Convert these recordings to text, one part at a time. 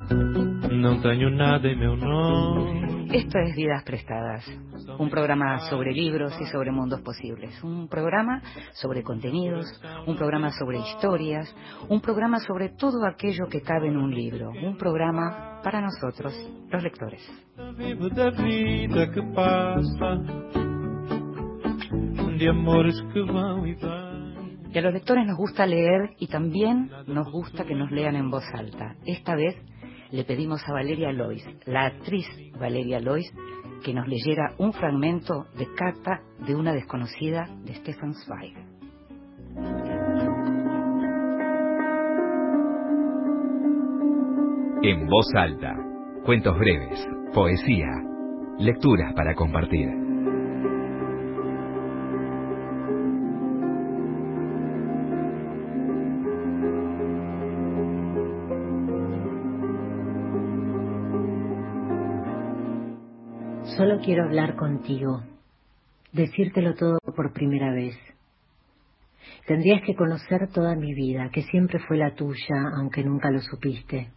No tengo nada meu nome. Esto es Vidas Prestadas, un programa sobre libros y sobre mundos posibles, un programa sobre contenidos, un programa sobre historias, un programa sobre todo aquello que cabe en un libro, un programa para nosotros, los lectores. Y a los lectores nos gusta leer y también nos gusta que nos lean en voz alta. Esta vez le pedimos a Valeria Lois, la actriz Valeria Lois, que nos leyera un fragmento de carta de una desconocida de Stefan Zweig. En voz alta, cuentos breves, poesía, lecturas para compartir. Solo quiero hablar contigo, decírtelo todo por primera vez. Tendrías que conocer toda mi vida, que siempre fue la tuya, aunque nunca lo supiste.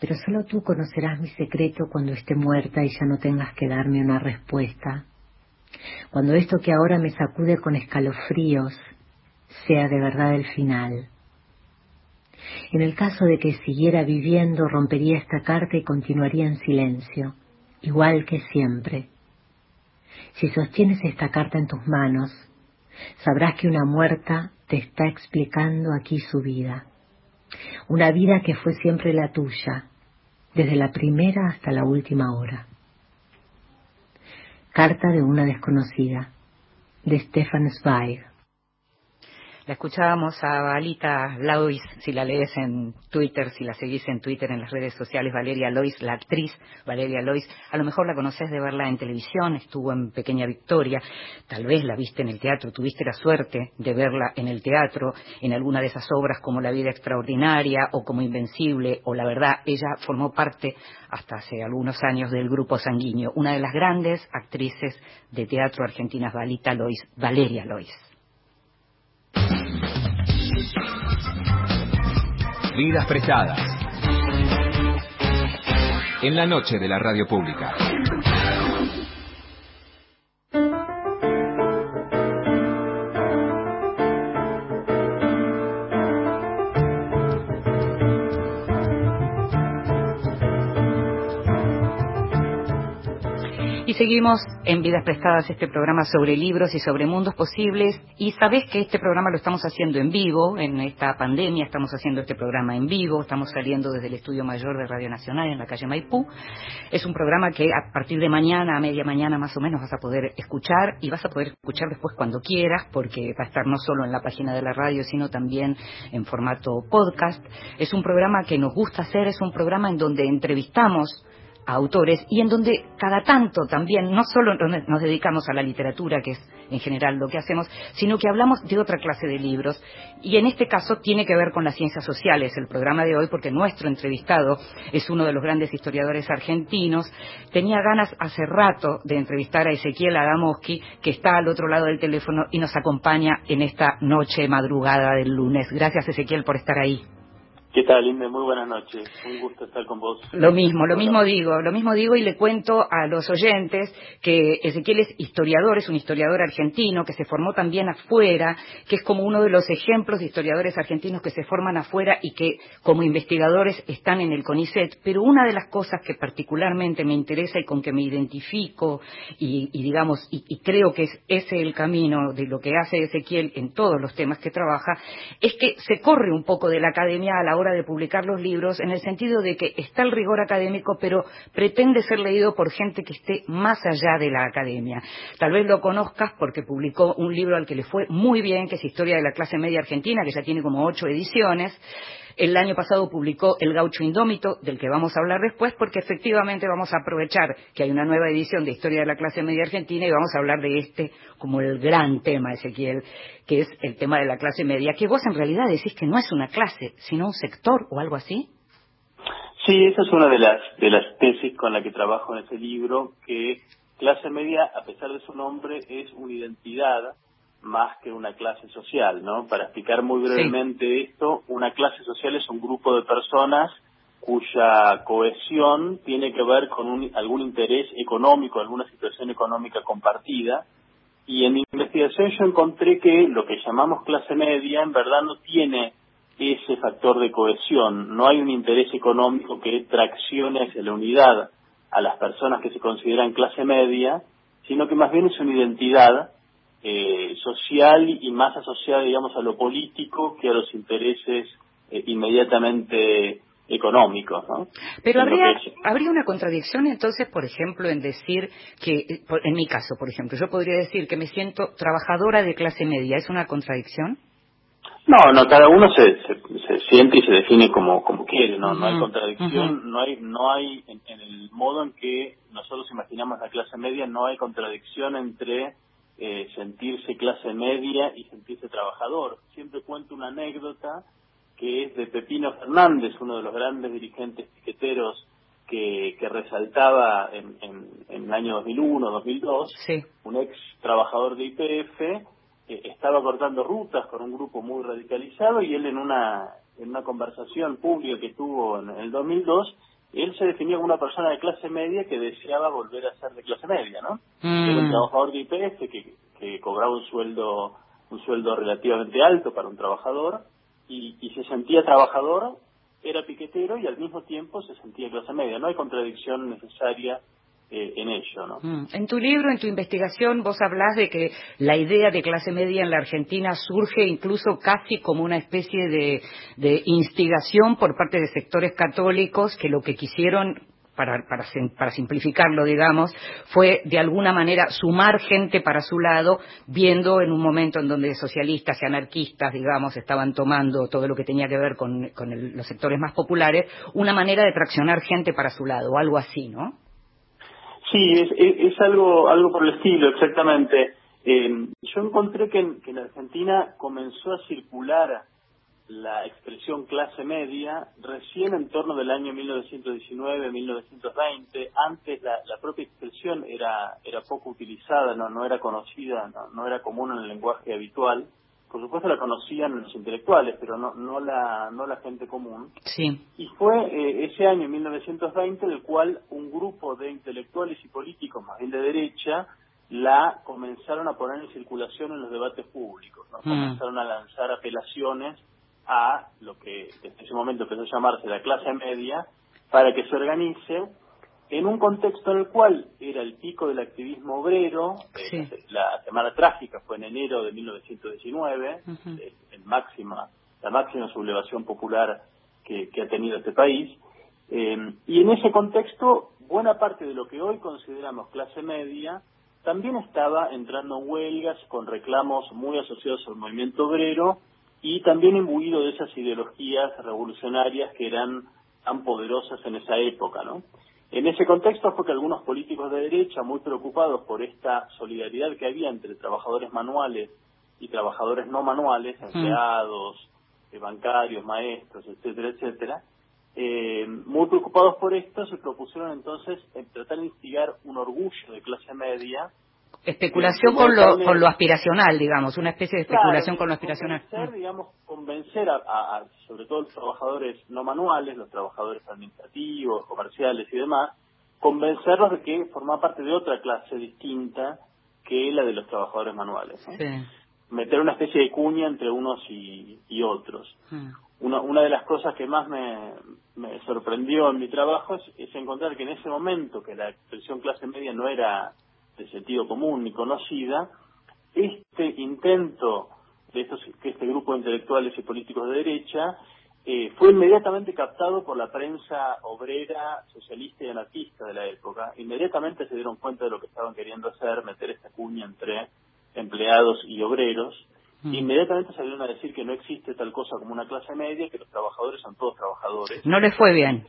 Pero solo tú conocerás mi secreto cuando esté muerta y ya no tengas que darme una respuesta. Cuando esto que ahora me sacude con escalofríos sea de verdad el final. En el caso de que siguiera viviendo, rompería esta carta y continuaría en silencio igual que siempre. Si sostienes esta carta en tus manos, sabrás que una muerta te está explicando aquí su vida. Una vida que fue siempre la tuya, desde la primera hasta la última hora. Carta de una desconocida, de Stefan Zweig. La escuchábamos a Valita Lois, si la lees en Twitter, si la seguís en Twitter, en las redes sociales, Valeria Lois, la actriz Valeria Lois. A lo mejor la conoces de verla en televisión, estuvo en Pequeña Victoria, tal vez la viste en el teatro, tuviste la suerte de verla en el teatro, en alguna de esas obras como La vida extraordinaria o como Invencible o La verdad, ella formó parte hasta hace algunos años del grupo sanguíneo, una de las grandes actrices de teatro argentinas, Valita Lois, Valeria Lois. Vidas prestadas. En la noche de la radio pública. Seguimos en Vidas Prestadas, este programa sobre libros y sobre mundos posibles. Y sabes que este programa lo estamos haciendo en vivo, en esta pandemia estamos haciendo este programa en vivo, estamos saliendo desde el Estudio Mayor de Radio Nacional en la calle Maipú. Es un programa que a partir de mañana, a media mañana más o menos, vas a poder escuchar y vas a poder escuchar después cuando quieras, porque va a estar no solo en la página de la radio, sino también en formato podcast. Es un programa que nos gusta hacer, es un programa en donde entrevistamos a autores y en donde cada tanto también no solo nos dedicamos a la literatura, que es en general lo que hacemos, sino que hablamos de otra clase de libros y en este caso tiene que ver con las ciencias sociales el programa de hoy porque nuestro entrevistado es uno de los grandes historiadores argentinos. Tenía ganas hace rato de entrevistar a Ezequiel Adamoski que está al otro lado del teléfono y nos acompaña en esta noche madrugada del lunes. Gracias Ezequiel por estar ahí. ¿Qué tal, Inde? Muy buenas noches. Un gusto estar con vos. Lo mismo, lo mismo digo, lo mismo digo y le cuento a los oyentes que Ezequiel es historiador, es un historiador argentino que se formó también afuera, que es como uno de los ejemplos de historiadores argentinos que se forman afuera y que como investigadores están en el CONICET. Pero una de las cosas que particularmente me interesa y con que me identifico y, y digamos, y, y creo que es ese el camino de lo que hace Ezequiel en todos los temas que trabaja, es que se corre un poco de la academia a la hora de publicar los libros en el sentido de que está el rigor académico, pero pretende ser leído por gente que esté más allá de la academia. Tal vez lo conozcas porque publicó un libro al que le fue muy bien, que es Historia de la clase media argentina, que ya tiene como ocho ediciones. El año pasado publicó El gaucho indómito, del que vamos a hablar después, porque efectivamente vamos a aprovechar que hay una nueva edición de Historia de la clase media argentina y vamos a hablar de este como el gran tema, Ezequiel, que es el tema de la clase media, que vos en realidad decís que no es una clase, sino un sector o algo así. Sí, esa es una de las, de las tesis con la que trabajo en ese libro, que clase media, a pesar de su nombre, es una identidad más que una clase social, ¿no? Para explicar muy brevemente esto, una clase social es un grupo de personas cuya cohesión tiene que ver con algún interés económico, alguna situación económica compartida. Y en mi investigación yo encontré que lo que llamamos clase media en verdad no tiene ese factor de cohesión, no hay un interés económico que traccione hacia la unidad a las personas que se consideran clase media, sino que más bien es una identidad eh, social y más asociada, digamos, a lo político que a los intereses eh, inmediatamente económicos. ¿no? Pero habría, habría una contradicción entonces, por ejemplo, en decir que, en mi caso, por ejemplo, yo podría decir que me siento trabajadora de clase media. ¿Es una contradicción? No, no, cada uno se, se, siente y se define como, como quiere, ¿no? no hay contradicción, no hay, no hay en, el modo en que nosotros imaginamos la clase media, no hay contradicción entre eh, sentirse clase media y sentirse trabajador. Siempre cuento una anécdota que es de Pepino Fernández, uno de los grandes dirigentes piqueteros que, que resaltaba en, en, en, el año 2001, 2002, un ex trabajador de IPF, eh, estaba cortando rutas con un grupo muy radicalizado y él en una, en una conversación pública que tuvo en el 2002, él se definía como una persona de clase media que deseaba volver a ser de clase media, ¿no? Era un mm. trabajador de IPF que, que cobraba un sueldo un sueldo relativamente alto para un trabajador y, y se sentía trabajador, era piquetero y al mismo tiempo se sentía clase media. No hay contradicción necesaria eh, en ello. ¿no? Mm. En tu libro, en tu investigación, vos hablás de que la idea de clase media en la Argentina surge incluso casi como una especie de, de instigación por parte de sectores católicos que lo que quisieron para, para, para, simplificarlo, digamos, fue de alguna manera sumar gente para su lado, viendo en un momento en donde socialistas y anarquistas, digamos, estaban tomando todo lo que tenía que ver con, con los sectores más populares, una manera de traccionar gente para su lado, algo así, ¿no? Sí, es, es, algo, algo por el estilo, exactamente. Eh, yo encontré que en, que en Argentina comenzó a circular la expresión clase media recién en torno del año 1919-1920. Antes la, la, propia expresión era, era poco utilizada, no, no era conocida, no, no, era común en el lenguaje habitual. Por supuesto la conocían los intelectuales, pero no, no, la, no la gente común. Sí. Y fue eh, ese año 1920 en el cual un grupo de intelectuales y políticos, más bien de derecha, la comenzaron a poner en circulación en los debates públicos. ¿no? Mm. Comenzaron a lanzar apelaciones a lo que en ese momento empezó a llamarse la clase media, para que se organice en un contexto en el cual era el pico del activismo obrero, eh, la semana trágica fue en enero de 1919, el, máxima, la máxima sublevación popular que, ha tenido este país, eh, y en ese contexto buena parte de lo que hoy consideramos clase media también estaba entrando en huelgas con reclamos muy asociados al movimiento obrero y también imbuido de esas ideologías revolucionarias que eran tan poderosas en esa época, ¿no? En ese contexto fue que algunos políticos de derecha, muy preocupados por esta solidaridad que había entre trabajadores manuales y trabajadores no manuales, mm. empleados, eh, bancarios, maestros, etcétera, etcétera, eh, muy preocupados por esto, se propusieron entonces tratar de instigar un orgullo de clase media Especulación con lo, con lo aspiracional, digamos, una especie de especulación con lo aspiracional. Convencer, mm. digamos, convencer a, sobre todo los trabajadores no manuales, los trabajadores administrativos, comerciales y demás, convencerlos de que forma parte de otra clase distinta que la de los trabajadores manuales. Meter una especie de cuña entre unos y, otros. Mm. Una, una de las cosas que más me, me sorprendió en mi trabajo es, es encontrar que en ese momento que la expresión clase media no era de sentido común ni conocida, este intento de estos, que este grupo de intelectuales y políticos de derecha eh, fue inmediatamente captado por la prensa obrera, socialista y anarquista de la época. Inmediatamente se dieron cuenta de lo que estaban queriendo hacer, meter esta cuña entre empleados y obreros. Mm. Inmediatamente salieron a decir que no existe tal cosa como una clase media, que los trabajadores son todos trabajadores. No les fue bien.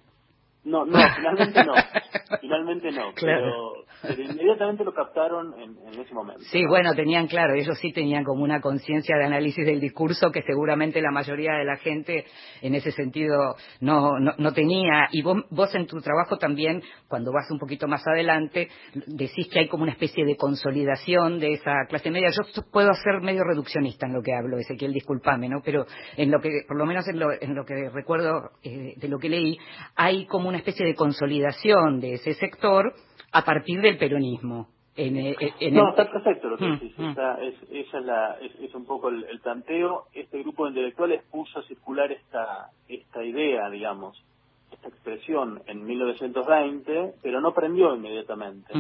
No, no, finalmente no. finalmente no, pero, inmediatamente lo captaron en, ese momento. Sí, bueno, tenían claro, ellos sí tenían como una conciencia de análisis del discurso que seguramente la mayoría de la gente en ese sentido no, no, no tenía. Y vos, vos en tu trabajo también, cuando vas un poquito más adelante, decís que hay como una especie de consolidación de esa clase media. Yo puedo ser medio reduccionista en lo que hablo, Ezequiel, discúlpame, ¿no? Pero en lo que, por lo menos en lo, en lo que recuerdo eh, de lo que leí, hay como una especie de consolidación de ese sector a partir del peronismo. En, eh, no, está perfecto lo que mm, decís. Mm. es, esa es, la, es, un poco el, el, planteo. Este grupo de intelectuales puso a circular esta, esta idea, digamos, esta expresión en 1920, pero no prendió inmediatamente.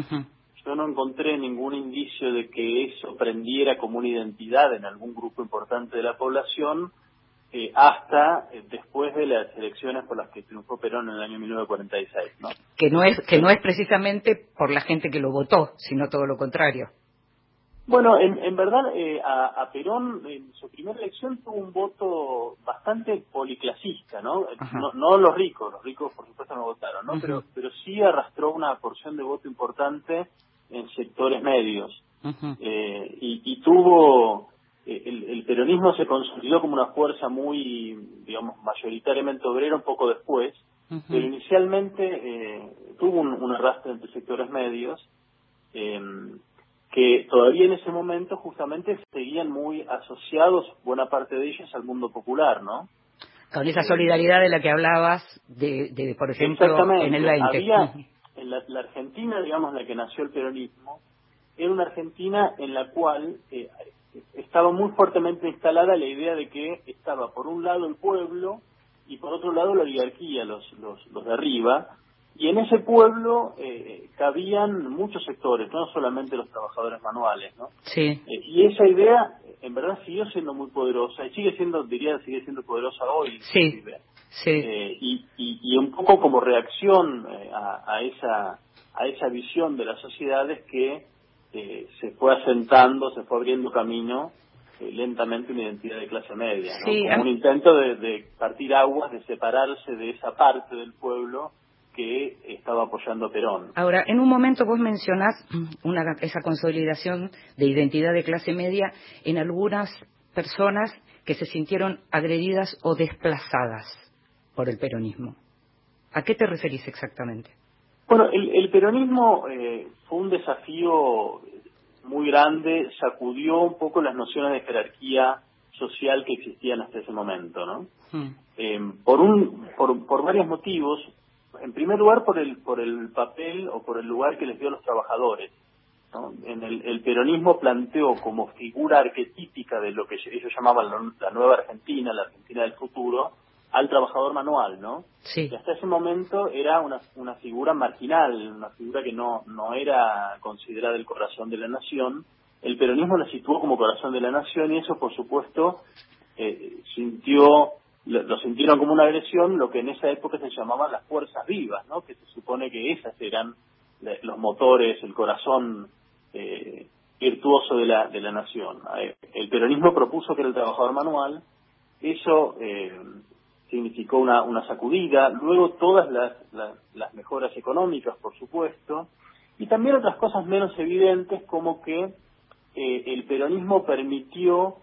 Yo no encontré ningún indicio de que eso prendiera como una identidad en algún grupo importante de la población eh, hasta eh, después de las elecciones por las que triunfó Perón en el año 1946, ¿no? Que no es que no es precisamente por la gente que lo votó, sino todo lo contrario. Bueno, en, verdad eh, a, Perón en su primera elección tuvo un voto bastante policlasista, ¿no? ¿no? los ricos, los ricos por supuesto no votaron, ¿no? Pero pero sí arrastró una porción de voto importante en sectores medios y, y tuvo eh, el, peronismo se consolidó como una fuerza muy, digamos, mayoritariamente obrera un poco después, pero inicialmente eh, tuvo un, arrastre entre sectores medios em, que todavía en ese momento justamente seguían muy asociados, buena parte de ellos, al mundo popular, ¿no? Con esa solidaridad de la que hablabas, de, por ejemplo, en el 20. Había, en la, la, Argentina, digamos, la que nació el peronismo, era una Argentina en la cual eh, estaba muy fuertemente instalada la idea de que estaba por un lado el pueblo y por otro lado la oligarquía, los, los, los de arriba, y en ese pueblo eh, cabían muchos sectores, no solamente los trabajadores manuales, ¿no? Sí. Eh, y esa idea, en verdad, siguió siendo muy poderosa y sigue siendo, diría, sigue siendo poderosa hoy. Sí. Sí. Eh, y, y, y, un poco como reacción a, a, esa a esa visión de las sociedades que eh, se fue asentando, se fue abriendo camino eh, lentamente una identidad de clase media, como un intento de, partir aguas, de separarse de esa parte del pueblo que estaba apoyando a Perón. Ahora, en un momento vos mencionás una, esa consolidación de identidad de clase media en algunas personas que se sintieron agredidas o desplazadas por el peronismo. ¿A qué te referís exactamente? Bueno, el, peronismo eh, fue un desafío muy grande, sacudió un poco las nociones de jerarquía social que existían hasta ese momento, ¿no? Hmm. Eh, por un, por, por varios motivos. En primer lugar, por el, por el papel o por el lugar que les dio a los trabajadores. En el, el, peronismo planteó como figura arquetípica de lo que ellos llamaban la nueva Argentina, la Argentina del futuro, al trabajador manual, ¿no? Sí. hasta ese momento era una, una figura marginal, una figura que no, no era considerada el corazón de la nación. El peronismo la situó como corazón de la nación y eso, por supuesto, eh, sintió lo, sintieron como una agresión, lo que en esa época se llamaban las fuerzas vivas, ¿no? Que se supone que esas eran los motores, el corazón eh, virtuoso de la, de la nación. Eh, el peronismo propuso que era el trabajador manual, eso eh, significó una, una sacudida, luego todas las, las, mejoras económicas, por supuesto, y también otras cosas menos evidentes como que eh, el peronismo permitió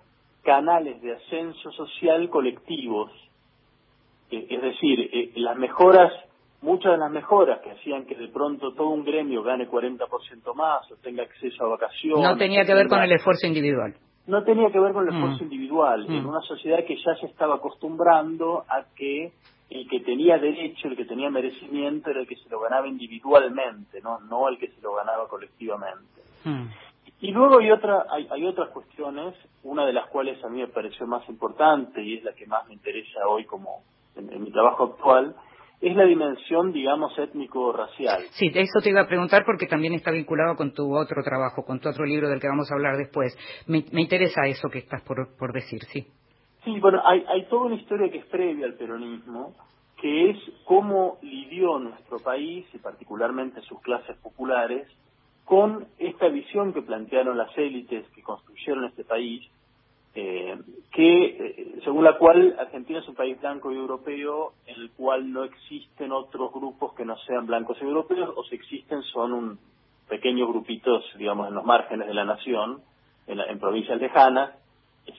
canales de ascenso social colectivos, eh, es decir, eh, las mejoras, muchas de las mejoras que hacían que de pronto todo un gremio gane 40% más o tenga acceso a vacaciones. No tenía que ver con el esfuerzo individual no tenía que ver con el esfuerzo mm. individual, en mm. una sociedad que ya se estaba acostumbrando a que el que tenía derecho, el que tenía merecimiento era el que se lo ganaba individualmente, no, no el que se lo ganaba colectivamente. Mm. Y luego hay, otra, hay, hay, otras cuestiones, una de las cuales a mí me pareció más importante y es la que más me interesa hoy como en mi trabajo actual, es la dimensión, digamos, étnico-racial. Sí, eso te iba a preguntar porque también está vinculado con tu otro trabajo, con tu otro libro del que vamos a hablar después. Me, interesa eso que estás por, por decir, sí. Sí, bueno, hay, hay toda una historia que es previa al peronismo, que es cómo lidió nuestro país, y particularmente sus clases populares, con esta visión que plantearon las élites que construyeron este país, eh, que eh, según la cual Argentina es un país blanco y europeo en el cual no existen otros grupos que no sean blancos y europeos o si existen son un pequeños grupitos digamos en los márgenes de la nación en, en provincias lejanas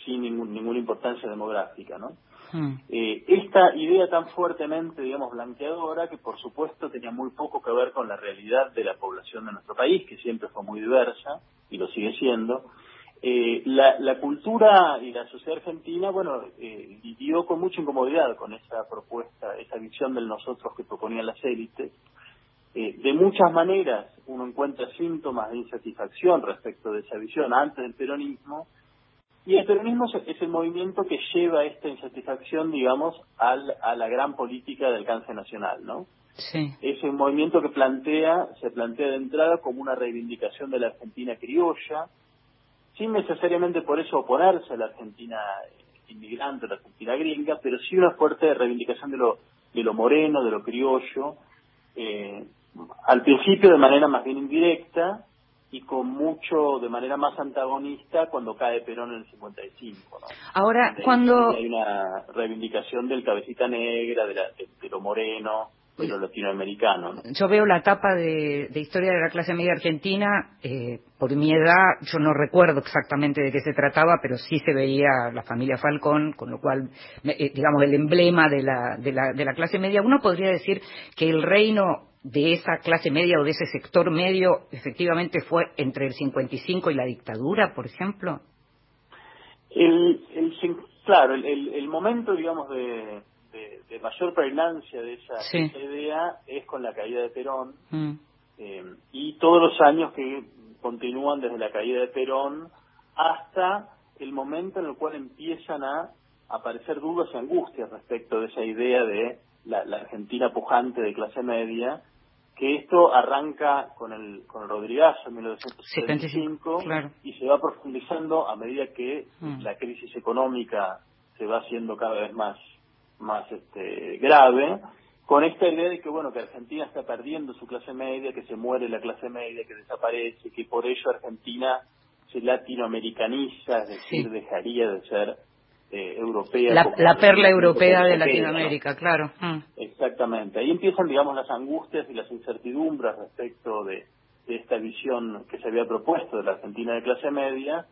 sin ningún, ninguna importancia demográfica no hmm. eh, esta idea tan fuertemente digamos blanqueadora que por supuesto tenía muy poco que ver con la realidad de la población de nuestro país que siempre fue muy diversa y lo sigue siendo eh, la, la, cultura y la sociedad argentina, bueno, eh, vivió con mucha incomodidad con esa propuesta, esa visión del nosotros que proponían las élites. Eh, de muchas maneras uno encuentra síntomas de insatisfacción respecto de esa visión antes del peronismo, y el peronismo es el movimiento que lleva esta insatisfacción, digamos, al, a la gran política de alcance nacional, ¿no? Sí. Es un movimiento que plantea, se plantea de entrada como una reivindicación de la Argentina criolla, sin necesariamente por eso oponerse a la Argentina inmigrante, a la Argentina gringa, pero sí una fuerte reivindicación de lo, de lo moreno, de lo criollo, eh, al principio de manera más bien indirecta y con mucho, de manera más antagonista cuando cae Perón en el 55. ¿no? Ahora, cuando... Hay una reivindicación del cabecita negra, de, de lo moreno, pero latinoamericano. Yo veo la etapa de, Historia de la clase media argentina, eh, por mi edad, yo no recuerdo exactamente de qué se trataba, pero sí se veía la familia Falcón, con lo cual, eh, digamos, el emblema de la, de, la, de la clase media. Uno podría decir que el reino de esa clase media o de ese sector medio efectivamente fue entre el 55 y la dictadura, por ejemplo. El, el, claro, el, el momento, digamos, de de, mayor pregnancia de esa, idea es con la caída de Perón mm. eh, y todos los años que continúan desde la caída de Perón hasta el momento en el cual empiezan a aparecer dudas y angustias respecto de esa idea de la, Argentina pujante de clase media, que esto arranca con el, con el Rodrigazo en 1975 y se va profundizando a medida que mm. la crisis económica se va haciendo cada vez más más este, grave, con esta idea de que bueno que Argentina está perdiendo su clase media, que se muere la clase media, que desaparece, que por ello Argentina se latinoamericaniza, es decir, dejaría de ser eh, europea. La, perla europea de Latinoamérica, claro. Mm. Exactamente. Ahí empiezan, digamos, las angustias y las incertidumbres respecto de, esta visión que se había propuesto de la Argentina de clase media.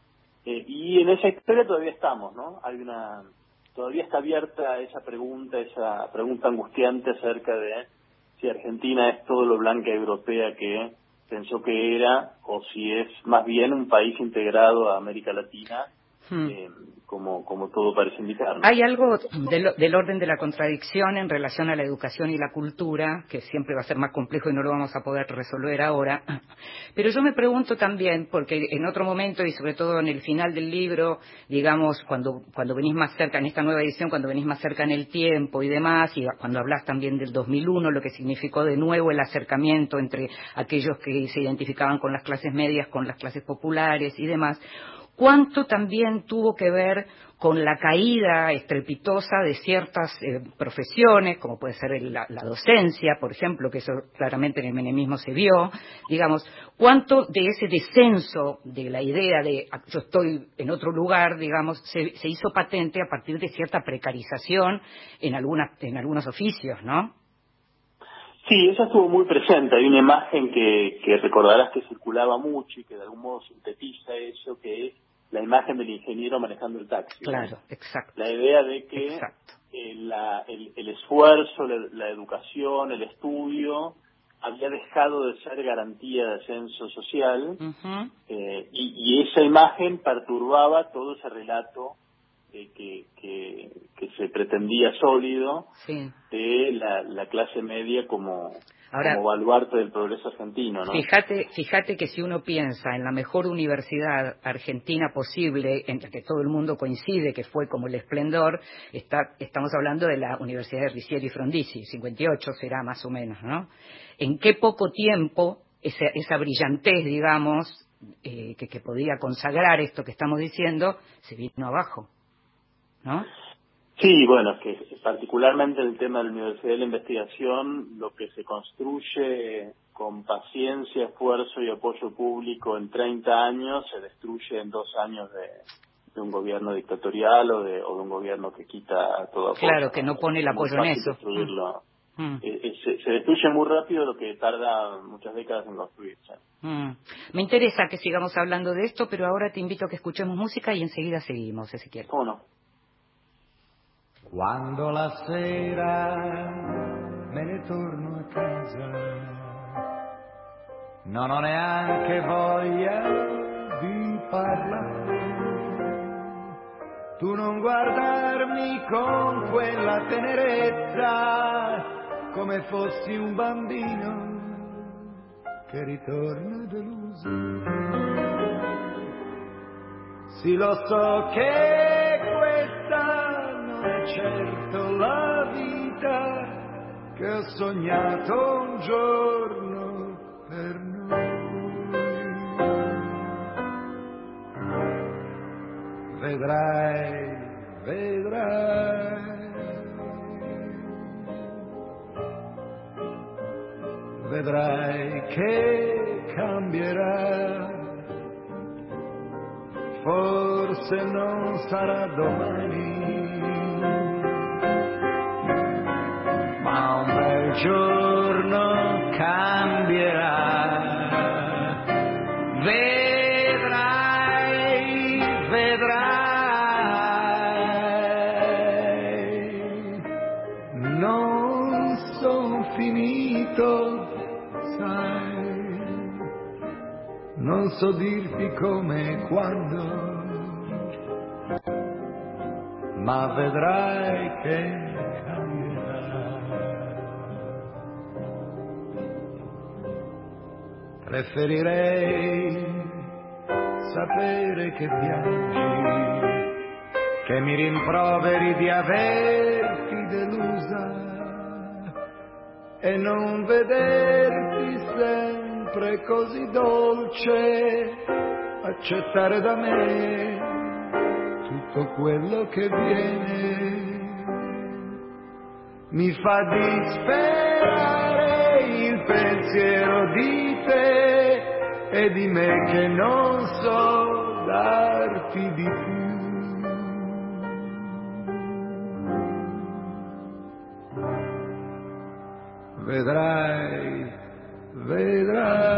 Eh, y en esa historia todavía estamos, ¿no? Hay una todavía está abierta esa pregunta, esa pregunta angustiante acerca de si Argentina es todo lo blanca europea que pensó que era o si es más bien un país integrado a América Latina Hmm. Eh, como, como todo parece indicar. Hay algo del, orden de la contradicción en relación a la educación y la cultura, que siempre va a ser más complejo y no lo vamos a poder resolver ahora. Pero yo me pregunto también, porque en otro momento y sobre todo en el final del libro, digamos, cuando, cuando venís más cerca, en esta nueva edición, cuando venís más cerca en el tiempo y demás, y cuando hablas también del 2001, lo que significó de nuevo el acercamiento entre aquellos que se identificaban con las clases medias, con las clases populares y demás, cuánto también tuvo que ver con la caída estrepitosa de ciertas eh, profesiones, como puede ser la, docencia, por ejemplo, que eso claramente en el menemismo se vio, digamos, cuánto de ese descenso de la idea de ah, yo estoy en otro lugar, digamos, se, hizo patente a partir de cierta precarización en, algunas, en algunos oficios, ¿no? Sí, eso estuvo muy presente. Hay una imagen que, que recordarás que circulaba mucho y que de algún modo sintetiza eso, que es la imagen del ingeniero manejando el taxi. Claro, exacto. La idea de que el, el, esfuerzo, la, educación, el estudio había dejado de ser garantía de ascenso social eh, y, y, esa imagen perturbaba todo ese relato que, que, se pretendía sólido de la, clase media como, como baluarte del progreso argentino. ¿no? Fíjate, fíjate que si uno piensa en la mejor universidad argentina posible, en la que todo el mundo coincide que fue como el esplendor, está, estamos hablando de la Universidad de Ricieri Frondizi, 58 será más o menos, ¿no? En qué poco tiempo esa, esa brillantez, digamos, eh, que, que podía consagrar esto que estamos diciendo, se vino abajo. ¿no? Sí, bueno, que particularmente el tema de la Universidad de la Investigación, lo que se construye con paciencia, esfuerzo y apoyo público en 30 años, se destruye en dos años de un gobierno dictatorial o de, o de un gobierno que quita todo. Claro, que no pone el apoyo en eso. Mm. Eh, eh, se, destruye muy rápido lo que tarda muchas décadas en construirse. Mm. Me interesa que sigamos hablando de esto, pero ahora te invito a que escuchemos música y enseguida seguimos, Ezequiel. ¿Cómo no? Quando la sera me ne torno a casa, non ho neanche voglia di parlare. Tu non guardarmi con quella tenerezza come fossi un bambino che ritorna deluso. Sì, lo so che certo la vita che ho sognato un giorno per noi. Vedrai, vedrai vedrai che cambierà. Forse non sarà domani, un giorno cambierà. Vedrai, vedrai, non sono finito non so dirti come e quando, ma vedrai che Preferirei sapere che piangi, che mi rimproveri di averti delusa e non vederti sempre così dolce accettare da me tutto quello che viene. Mi fa disperare il pensiero di te di me che non so darti di più. Vedrai vedrai.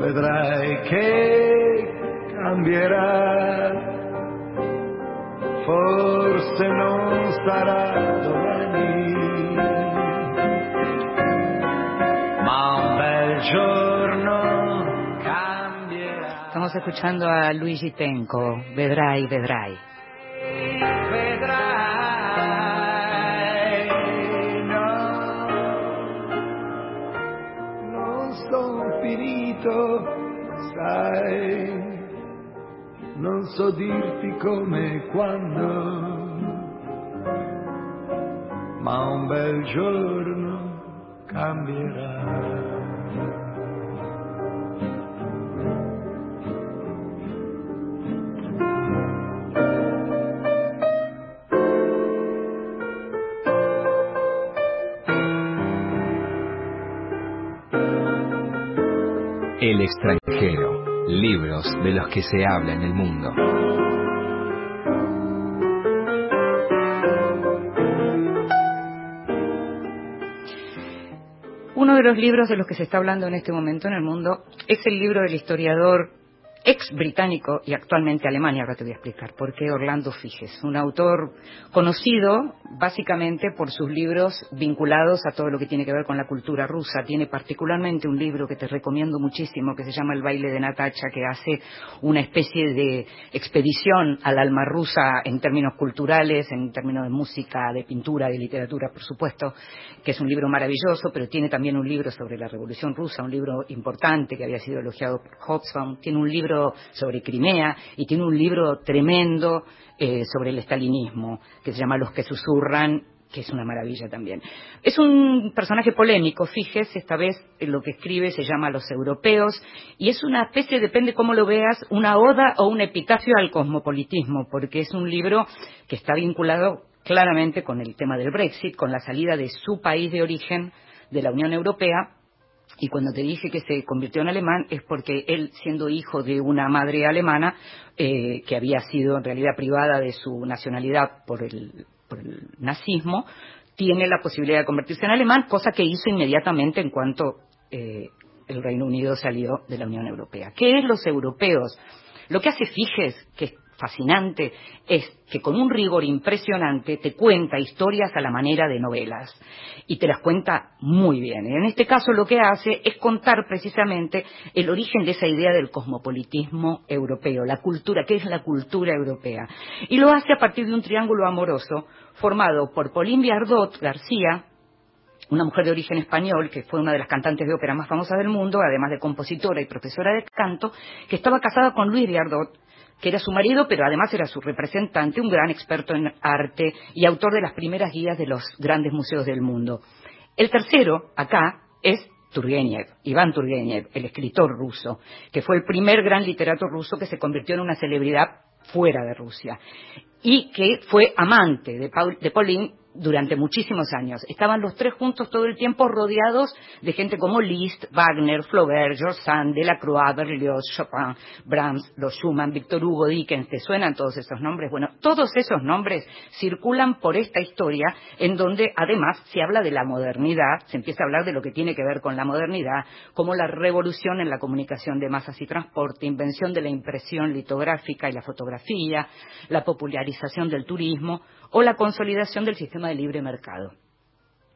Vedrai che cambierà, forse non sarà domani, giorno cambierà. Estamos escuchando a Luigi Tenco, Vedrai, Vedrai. Vedrai. finito, sai, non so dirti come e quando, ma un bel giorno cambierà. Extranjero, libros de los que se habla en el mundo. Uno de los libros de los que se está hablando en este momento en el mundo es el libro del historiador ex británico y actualmente Alemania, ahora te voy a explicar por qué Orlando Figes, un autor conocido básicamente por sus libros vinculados a todo lo que tiene que ver con la cultura rusa. Tiene particularmente un libro que te recomiendo muchísimo que se llama El baile de Natacha, que hace una especie de expedición al alma rusa en términos culturales, en términos de música, de pintura, de literatura, por supuesto, que es un libro maravilloso, pero tiene también un libro sobre la Revolución Rusa, un libro importante que había sido elogiado por Hobsbawm, tiene un libro sobre Crimea y tiene un libro tremendo eh, sobre el estalinismo que se llama Los que susurran que es una maravilla también. Es un personaje polémico, fíjese, esta vez lo que escribe se llama Los Europeos, y es una especie, depende cómo lo veas, una oda o un epitafio al cosmopolitismo, porque es un libro que está vinculado claramente con el tema del Brexit, con la salida de su país de origen de la Unión Europea, y cuando te dije que se convirtió en alemán es porque él, siendo hijo de una madre alemana, eh, que había sido en realidad privada de su nacionalidad por el, nazismo, tiene la posibilidad de convertirse en alemán, cosa que hizo inmediatamente en cuanto eh, el Reino Unido salió de la Unión Europea. ¿Qué es los europeos? Lo que hace Figes, que fascinante es que con un rigor impresionante te cuenta historias a la manera de novelas y te las cuenta muy bien. En este caso lo que hace es contar precisamente el origen de esa idea del cosmopolitismo europeo, la cultura, ¿qué es la cultura europea? Y lo hace a partir de un triángulo amoroso formado por Pauline Viardot García, una mujer de origen español, que fue una de las cantantes de ópera más famosas del mundo, además de compositora y profesora de canto, que estaba casada con Luis Viardot, que era su marido, pero además era su representante, un gran experto en arte y autor de las primeras guías de los grandes museos del mundo. El tercero, acá, es Turgenev, Iván Turgenev, el escritor ruso, que fue el primer gran literato ruso que se convirtió en una celebridad fuera de Rusia y que fue amante de, Paul, de Pauline durante muchísimos años. Estaban los tres juntos todo el tiempo rodeados de gente como Liszt, Wagner, Flaubert, George Sand, Delacroix, Berlioz, Chopin, Brahms, los Schumann, Victor Hugo, Dickens. ¿Te suenan todos esos nombres? Bueno, todos esos nombres circulan por esta historia en donde además se habla de la modernidad, se empieza a hablar de lo que tiene que ver con la modernidad, como la revolución en la comunicación de masas y transporte, invención de la impresión litográfica y la fotografía, la popularización del turismo o la consolidación del sistema de libre mercado.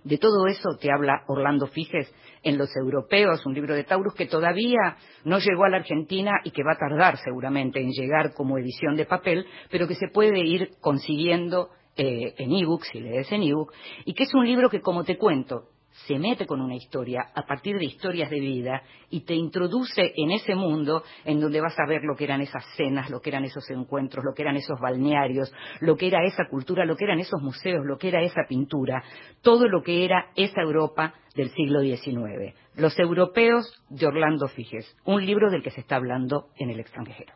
De todo eso te habla Orlando Figes en Los Europeos, un libro de Taurus que todavía no llegó a la Argentina y que va a tardar seguramente en llegar como edición de papel, pero que se puede ir consiguiendo eh, en ebook, si lees en ebook, y que es un libro que, como te cuento, se mete con una historia a partir de historias de vida y te introduce en ese mundo en donde vas a ver lo que eran esas cenas, lo que eran esos encuentros, lo que eran esos balnearios, lo que era esa cultura, lo que eran esos museos, lo que era esa pintura, todo lo que era esa Europa del siglo XIX. Los europeos de Orlando Figes, un libro del que se está hablando en el extranjero.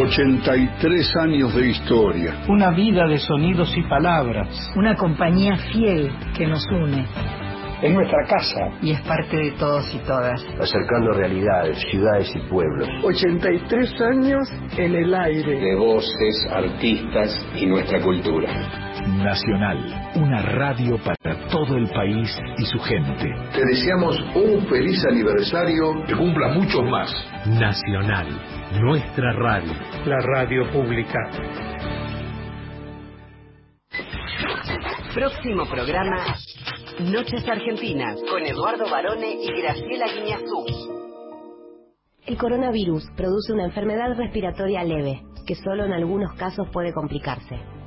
83 años de historia. Una vida de sonidos y palabras. Una compañía fiel que nos une. Es nuestra casa. Y es parte de todos y todas. Acercando realidades, ciudades y pueblos. 83 años en el aire. De voces, artistas y nuestra cultura. Nacional, una radio para todo el país y su gente. Te deseamos un feliz aniversario que cumpla muchos más. Nacional, nuestra radio. La radio pública. Próximo programa, Noches Argentinas, con Eduardo Barone y Graciela Guiñazú. El coronavirus produce una enfermedad respiratoria leve, que solo en algunos casos puede complicarse.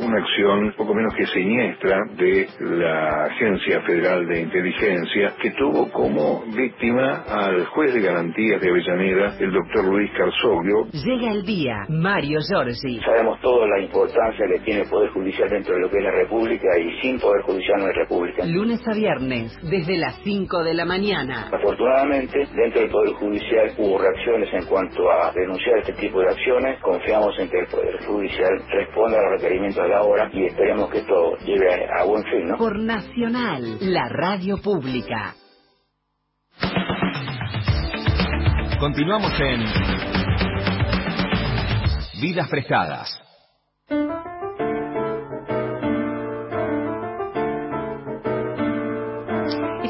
una acción poco menos que siniestra de la Agencia Federal de Inteligencia que tuvo como víctima al juez de garantías de Avellaneda, el doctor Luis Carsoglio. Llega el día, Mario Giorgi. Sabemos toda la importancia que tiene el Poder Judicial dentro de lo que es la República y sin Poder Judicial no hay República. Lunes a viernes, desde las 5 de la mañana. Afortunadamente, dentro del Poder Judicial hubo reacciones en cuanto a denunciar este tipo de acciones. Confiamos en que el Poder Judicial responda a los requerimientos de la hora y esperemos que esto lleve a, buen fin, ¿no? Por Nacional, la radio pública. Continuamos en Vidas Prestadas.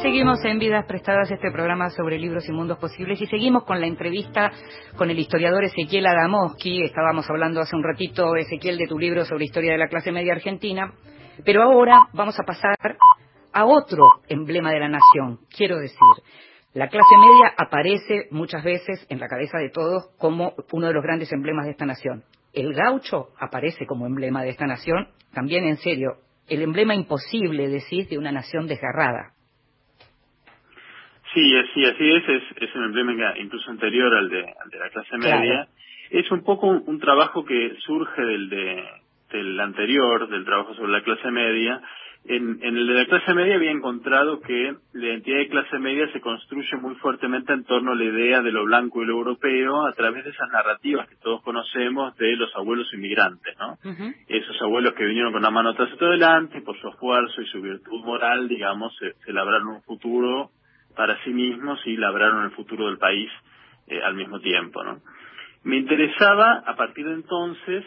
Seguimos en Vidas Prestadas, este programa sobre libros y mundos posibles, y seguimos con la entrevista con el historiador Ezequiel Adamowski. Estábamos hablando hace un ratito, Ezequiel, de tu libro sobre historia de la clase media argentina, pero ahora vamos a pasar a otro emblema de la nación. Quiero decir, la clase media aparece muchas veces en la cabeza de todos como uno de los grandes emblemas de esta nación. el gaucho aparece como emblema de esta nación, también en serio, el emblema imposible, decís, de una nación desgarrada. Sí, sí, así es, es, un emblema incluso anterior al de, al de la clase media. Es un poco un, trabajo que surge del, de, del anterior, del trabajo sobre la clase media, en, en, el de la clase media había encontrado que la identidad de clase media se construye muy fuertemente en torno a la idea de lo blanco y lo europeo a través de esas narrativas que todos conocemos de los abuelos inmigrantes, ¿no? Esos abuelos que vinieron con la mano atrás y adelante y por su esfuerzo y su virtud moral, digamos, se, labraron un futuro para sí mismos y labraron el futuro del país eh, al mismo tiempo, ¿no? Me interesaba, a partir de entonces,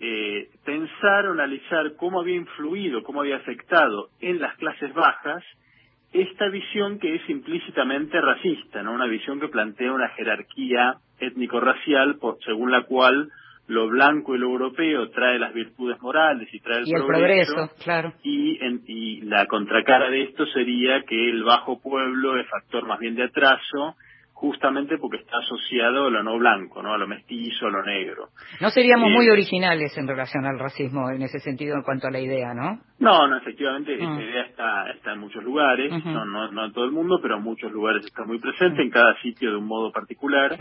eh, pensar o analizar cómo había influido, cómo había afectado en las clases bajas esta visión que es implícitamente racista, ¿no? Una visión que plantea una jerarquía étnico-racial según la cual lo blanco y lo europeo trae las virtudes morales y trae el, progreso, claro. Y, en, y la contracara de esto sería que el bajo pueblo es factor más bien de atraso justamente porque está asociado a lo no blanco, ¿no? a lo mestizo, a lo negro. No seríamos muy originales en relación al racismo en ese sentido en cuanto a la idea, ¿no? No, no, efectivamente esa mm. idea está, está en muchos lugares, no, no, en todo el mundo, pero en muchos lugares está muy presente, en cada sitio de un modo particular.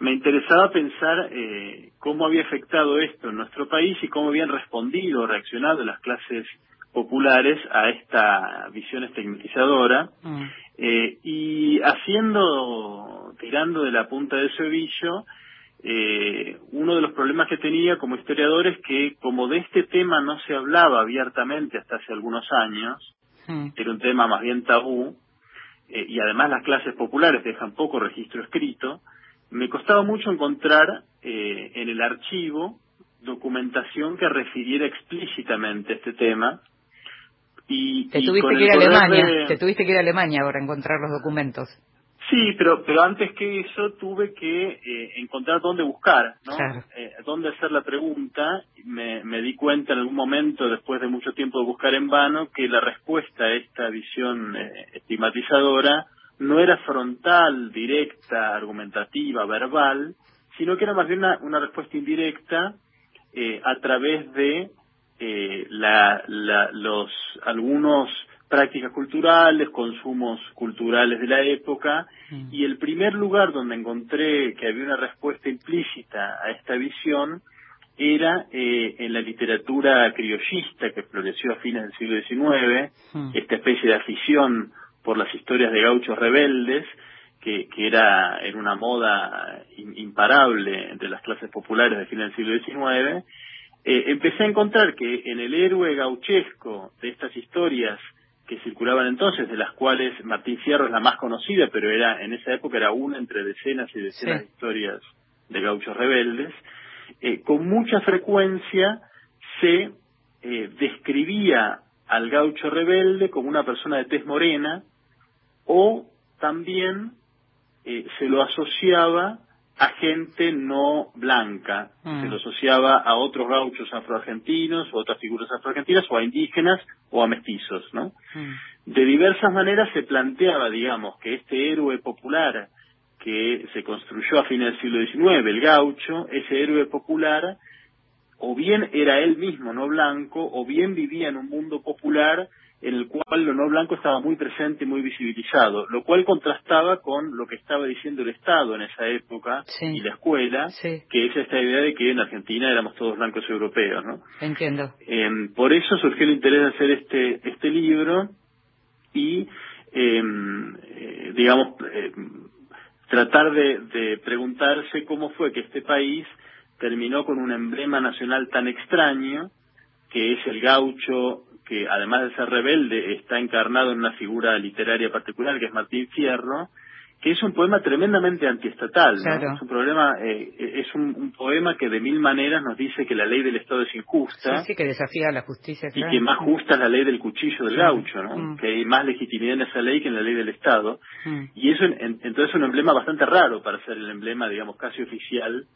Me interesaba pensar eh, cómo había afectado esto en nuestro país y cómo habían respondido, reaccionado las clases populares a esta visión estigmatizadora mm. eh, y haciendo, tirando de la punta del cebillo, eh, uno de los problemas que tenía como historiador es que como de este tema no se hablaba abiertamente hasta hace algunos años, mm. era un tema más bien tabú, eh, y además las clases populares dejan poco registro escrito, me costaba mucho encontrar en el archivo documentación que refiriera explícitamente este tema y, te tuviste que ir a Alemania, te tuviste que ir a Alemania ahora a encontrar los documentos. Sí, pero pero antes que eso tuve que eh, encontrar dónde buscar, ¿no? Eh, dónde hacer la pregunta. Me, me di cuenta en algún momento, después de mucho tiempo de buscar en vano, que la respuesta a esta visión eh, estigmatizadora no era frontal, directa, argumentativa, verbal, sino que era más bien una, una respuesta indirecta eh, a través de eh, la, la, los algunos prácticas culturales, consumos culturales de la época, mm. y el primer lugar donde encontré que había una respuesta implícita a esta visión era eh, en la literatura criollista que floreció a fines del siglo XIX, mm. esta especie de afición por las historias de gauchos rebeldes, que, que era, en una moda imparable entre las clases populares de fines del siglo XIX, eh, empecé a encontrar que en el héroe gauchesco de estas historias que circulaban entonces, de las cuales Martín Fierro es la más conocida, pero era en esa época era una entre decenas y decenas de historias de gauchos rebeldes, eh, con mucha frecuencia se eh, describía al gaucho rebelde como una persona de tez morena o también se lo asociaba a gente no blanca, mm. se lo asociaba a otros gauchos afroargentinos o otras figuras afroargentinas o a indígenas o a mestizos, ¿no? Mm. De diversas maneras se planteaba, digamos, que este héroe popular que se construyó a fines del siglo XIX, el gaucho, ese héroe popular, o bien era él mismo no blanco, o bien vivía en un mundo popular el cual lo no blanco estaba muy presente y muy visibilizado, lo cual contrastaba con lo que estaba diciendo el Estado en esa época y la escuela, que es esta idea de que en Argentina éramos todos blancos europeos, ¿no? Entiendo. Em, por eso surgió el interés de hacer este este libro y, em, eh, digamos, em, tratar de, de preguntarse cómo fue que este país terminó con un emblema nacional tan extraño que es el gaucho que además de ser rebelde está encarnado en una figura literaria particular que es Martín Fierro, que es un poema tremendamente antiestatal. Es un problema, eh, es un, poema que de mil maneras nos dice que la ley del Estado es injusta. Sí, que desafía la justicia. Y que más justa es la ley del cuchillo del gaucho, ¿no? Mm. Que hay más legitimidad en esa ley que en la ley del Estado. Mm. Y eso entonces es un emblema bastante raro para ser el emblema, digamos, casi oficial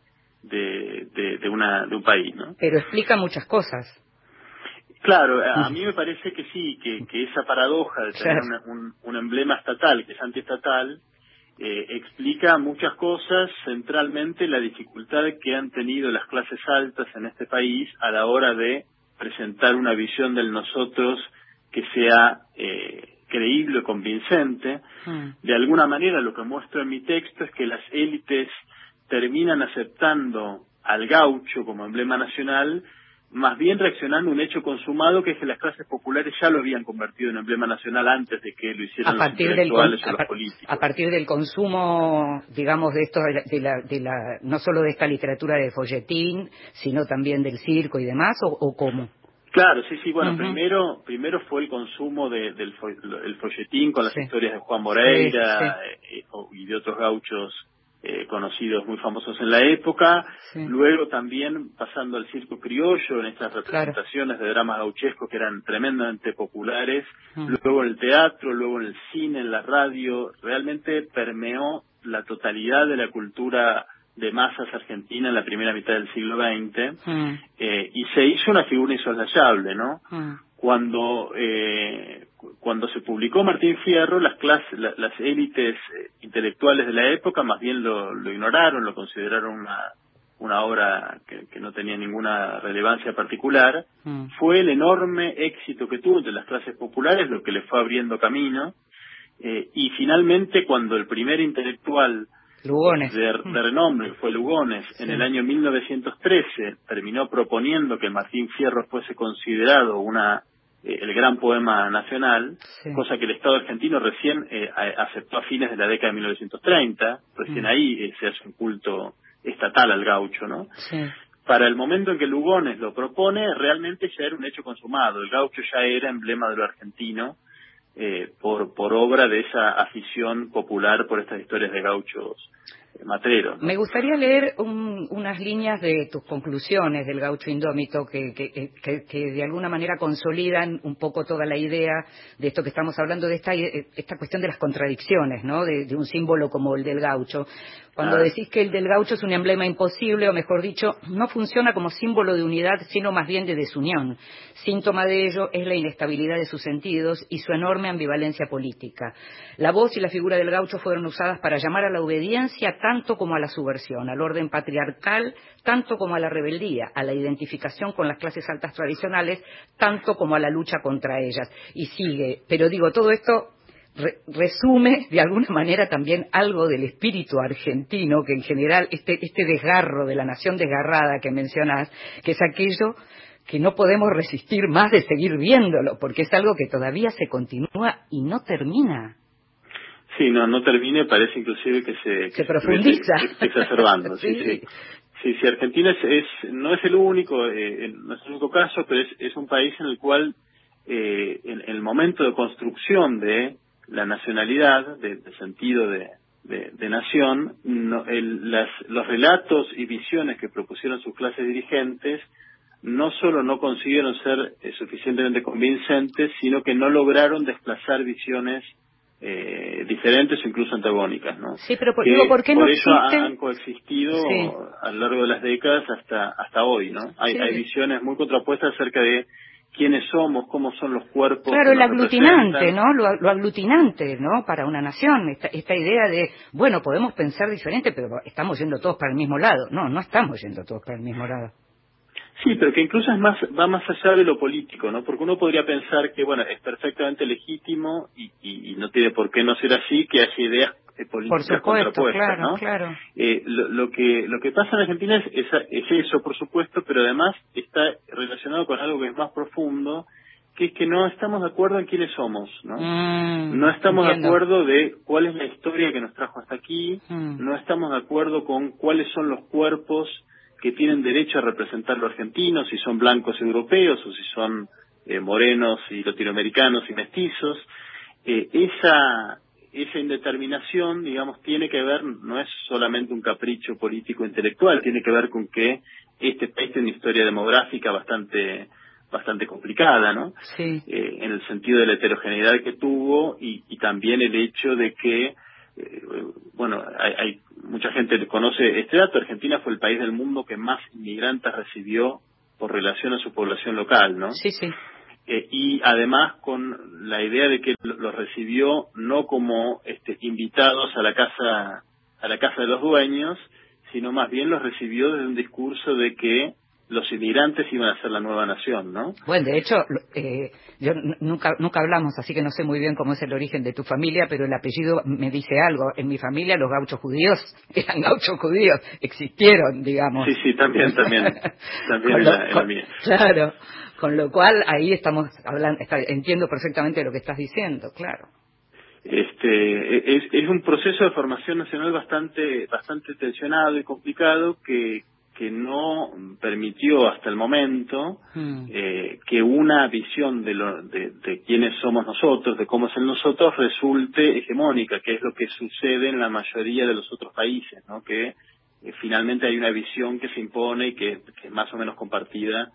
de, de, una, de un país, ¿no? Pero explica muchas cosas. Claro, a mí me parece que sí, que, esa paradoja de tener un, emblema estatal que es antiestatal eh, explica muchas cosas, centralmente la dificultad que han tenido las clases altas en este país a la hora de presentar una visión del nosotros que sea eh, creíble convincente. Mm. De alguna manera lo que muestro en mi texto es que las élites terminan aceptando al gaucho como emblema nacional más bien reaccionando a un hecho consumado que es que las clases populares ya lo habían convertido en emblema nacional antes de que lo hicieran a partir los del intelectuales o a, los par- políticos. a partir del consumo digamos de esto de la, de la- no solo de esta literatura de folletín sino también del circo y demás o, o cómo Claro, sí, sí, bueno, primero primero fue el consumo de, del fo- el folletín con las Sí. historias de Juan Moreira Sí, eh, eh, o- y de otros gauchos eh, conocidos muy famosos en la época, Sí. luego también pasando al circo criollo en estas representaciones de dramas gauchescos que eran tremendamente populares, Mm. luego en el teatro, luego en el cine, en la radio, realmente permeó la totalidad de la cultura de masas argentina en la primera mitad del siglo XX Mm, eh, y se hizo una figura insoslayable, ¿no? mm, Cuando eh, cuando se publicó Martín Fierro, las clases, la- las élites eh, intelectuales de la época más bien lo, lo ignoraron, lo consideraron una una obra que, que no tenía ninguna relevancia particular. mm. Fue el enorme éxito que tuvo entre las clases populares lo que le fue abriendo camino. Eh, y finalmente, cuando el primer intelectual Lugones de, de renombre, que fue Lugones, en el año 1913 terminó proponiendo que Martín Fierro fuese considerado una el gran poema nacional, Sí. cosa que el Estado argentino recién eh, aceptó a fines de la década de 1930, recién Mm. ahí eh, se hace un culto estatal al gaucho, ¿no? sí. Para el momento en que Lugones lo propone, realmente ya era un hecho consumado. El gaucho ya era emblema de lo argentino eh, por, por obra de esa afición popular por estas historias de gauchos eh, matreros. ¿no? Me gustaría leer un- unas líneas de tus conclusiones del gaucho indómito que, que- que- que de alguna manera consolidan un poco toda la idea de esto que estamos hablando, de esta, esta cuestión de las contradicciones, ¿no? De, de un símbolo como el del gaucho. Cuando Ah. decís que el del gaucho es un emblema imposible, o mejor dicho, no funciona como símbolo de unidad, sino más bien de desunión. Síntoma de ello es la inestabilidad de sus sentidos y su enorme ambivalencia política. La voz y la figura del gaucho fueron usadas para llamar a la obediencia tanto como a la subversión, al orden patriarcal tanto como a la rebeldía, a la identificación con las clases altas tradicionales tanto como a la lucha contra ellas. Y sigue, pero digo, todo esto re- resume de alguna manera también algo del espíritu argentino, que en general este, este desgarro de la nación desgarrada que mencionas, que es aquello que no podemos resistir más de seguir viéndolo, porque es algo que todavía se continúa y no termina. Sí, no, no termine, parece inclusive que se, Se que profundiza. que exacerbando. sí, Sí. sí. Sí, sí, Argentina es, es- no es el único, eh, no es el único caso, pero es, es un país en el cual eh, en, en el momento de construcción de la nacionalidad, de, de sentido de, de- de nación, no- el- las- los relatos y visiones que propusieron sus clases dirigentes no solo no consiguieron ser eh, suficientemente convincentes, sino que no lograron desplazar visiones eh, diferentes o incluso antagónicas, ¿no? Sí, pero por, Que digo, ¿por qué no eso han- existen? han coexistido Sí. a lo largo de las décadas hasta hasta hoy, ¿no? Hay, Sí. hay visiones muy contrapuestas acerca de quiénes somos, cómo son los cuerpos. Claro, el aglutinante. ¿no? Lo, lo aglutinante, ¿no? Para una nación, esta, esta idea de, bueno, podemos pensar diferente, pero estamos yendo todos para el mismo lado. No, no estamos yendo todos para el mismo lado. Sí, pero que incluso es más, va más allá de lo político, ¿no? Porque uno podría pensar que, bueno, es perfectamente legítimo y, y- y no tiene por qué no ser así, que haya ideas eh, Por políticas supuesto, contrapuestas, claro, ¿no? claro. Eh, lo, lo que lo que pasa en Argentina es, es, es eso, por supuesto, pero además está relacionado con algo que es más profundo, que es que no estamos de acuerdo en quiénes somos, ¿no? Mm, No estamos entiendo. de acuerdo de cuál es la historia que nos trajo hasta aquí, Mm. no estamos de acuerdo con cuáles son los cuerpos que tienen derecho a representar lo argentino, si son blancos europeos o si son eh, morenos y latinoamericanos y mestizos. Eh, esa, esa indeterminación, digamos, tiene que ver, no es solamente un capricho político intelectual, tiene que ver con que este país tiene una historia demográfica bastante bastante complicada, ¿no? Sí. Eh, en el sentido de la heterogeneidad que tuvo y, y también el hecho de que eh, bueno, hay, hay mucha gente que conoce este dato. Argentina fue el país del mundo que más inmigrantes recibió por relación a su población local, ¿no? Sí, sí. eh, y además con la idea de que los recibió no como este, invitados a la casa a la casa de los dueños, sino más bien los recibió desde un discurso de que los inmigrantes iban a ser la nueva nación, ¿no? Bueno, de hecho, eh, yo nunca nunca hablamos, así que no sé muy bien cómo es el origen de tu familia, pero el apellido me dice algo. En mi familia los gauchos judíos eran gauchos judíos, existieron, digamos. Sí, sí, también, también, también en la, mía. Claro, con lo cual ahí estamos hablando, entiendo perfectamente lo que estás diciendo, claro. Este, es, es un proceso de formación nacional bastante, bastante tensionado y complicado que, que no permitió hasta el momento hmm. eh, que una visión de, lo, de, de, quiénes somos nosotros, de cómo es el nosotros, resulte hegemónica, que es lo que sucede en la mayoría de los otros países, ¿no? que eh, finalmente hay una visión que se impone y que, que, es más o menos compartida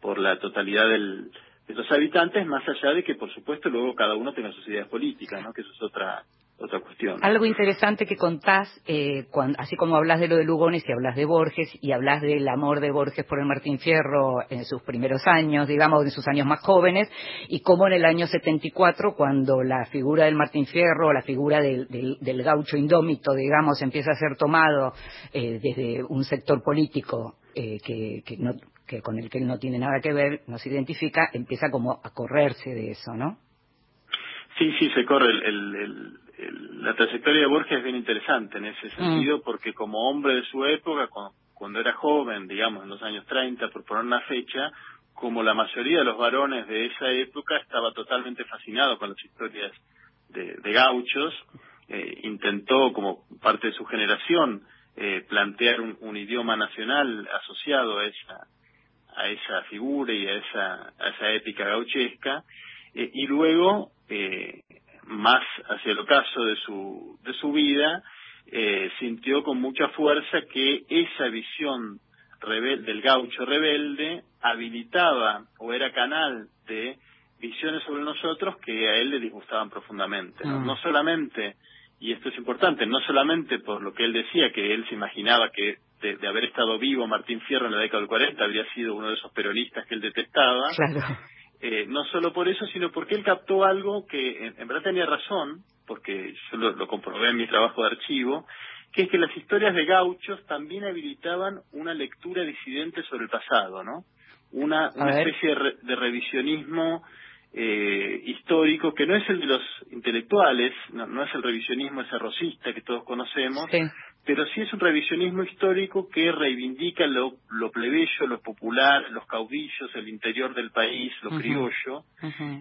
por la totalidad del, de los habitantes, más allá de que, por supuesto, luego cada uno tenga sus ideas políticas, ¿no? que eso es otra otra cuestión. Algo interesante que contás, eh, así como hablas de lo de Lugones y hablas de Borges y hablas del amor de Borges por el Martín Fierro en sus primeros años, digamos, en sus años más jóvenes, y cómo en el año 74, cuando la figura del Martín Fierro, la figura del, del, gaucho indómito, digamos, empieza a ser tomado eh, desde un sector político eh, que, que, no, que con el que él no tiene nada que ver, no se identifica, empieza como a correrse de eso, ¿no? Sí, sí, se corre el, la trayectoria de Borges es bien interesante en ese mm. sentido, porque como hombre de su época, cuando, era joven, digamos, en los años 30, por poner una fecha, como la mayoría de los varones de esa época, estaba totalmente fascinado con las historias de, gauchos, eh, intentó, como parte de su generación, eh, plantear un, idioma nacional asociado a esa, a esa figura y a esa, a esa épica gauchesca, eh, y luego eh, más hacia el ocaso de su, de su vida, eh, sintió con mucha fuerza que esa visión del gaucho rebelde habilitaba o era canal de visiones sobre nosotros que a él le disgustaban profundamente. No, mm. solamente, y esto es importante, no solamente por lo que él decía, que él se imaginaba que de, de, haber estado vivo Martín Fierro en la década del 40 habría sido uno de esos peronistas que él detestaba, claro. Eh, no solo por eso, sino porque él captó algo que en, verdad tenía razón, porque yo lo, comprobé en mi trabajo de archivo, que es que las historias de gauchos también habilitaban una lectura disidente sobre el pasado, ¿no? Una, una especie de, revisionismo eh, histórico que no es el de los intelectuales, no, no es el revisionismo ese rosista que todos conocemos, pero sí es un revisionismo histórico que reivindica lo, lo plebeyo, lo popular, los caudillos, el interior del país, lo criollo,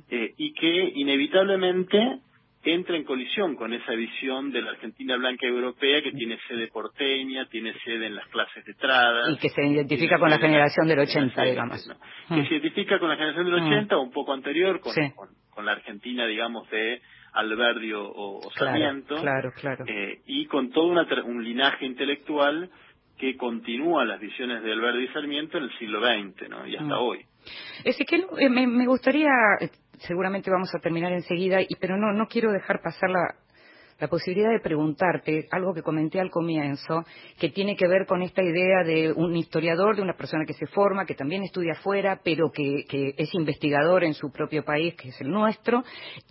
eh, y que inevitablemente entra en colisión con esa visión de la Argentina blanca europea que tiene sede porteña, tiene sede en las clases letradas. Y que se identifica con la generación del 80, digamos. Que se identifica con la generación del 80 o un poco anterior, con, con la Argentina, digamos, de Alberdi o, Sarmiento, claro, claro, eh, y con todo una, un linaje intelectual que continúa las visiones de Alberdi y Sarmiento en el siglo XX, ¿no? Y hasta mm. hoy. Ezequiel, eh, me, me gustaría, eh, seguramente vamos a terminar enseguida, y, pero no, no quiero dejar pasar la, la posibilidad de preguntarte algo que comenté al comienzo, que tiene que ver con esta idea de un historiador, de una persona que se forma, que también estudia afuera, pero que, es investigador en su propio país, que es el nuestro,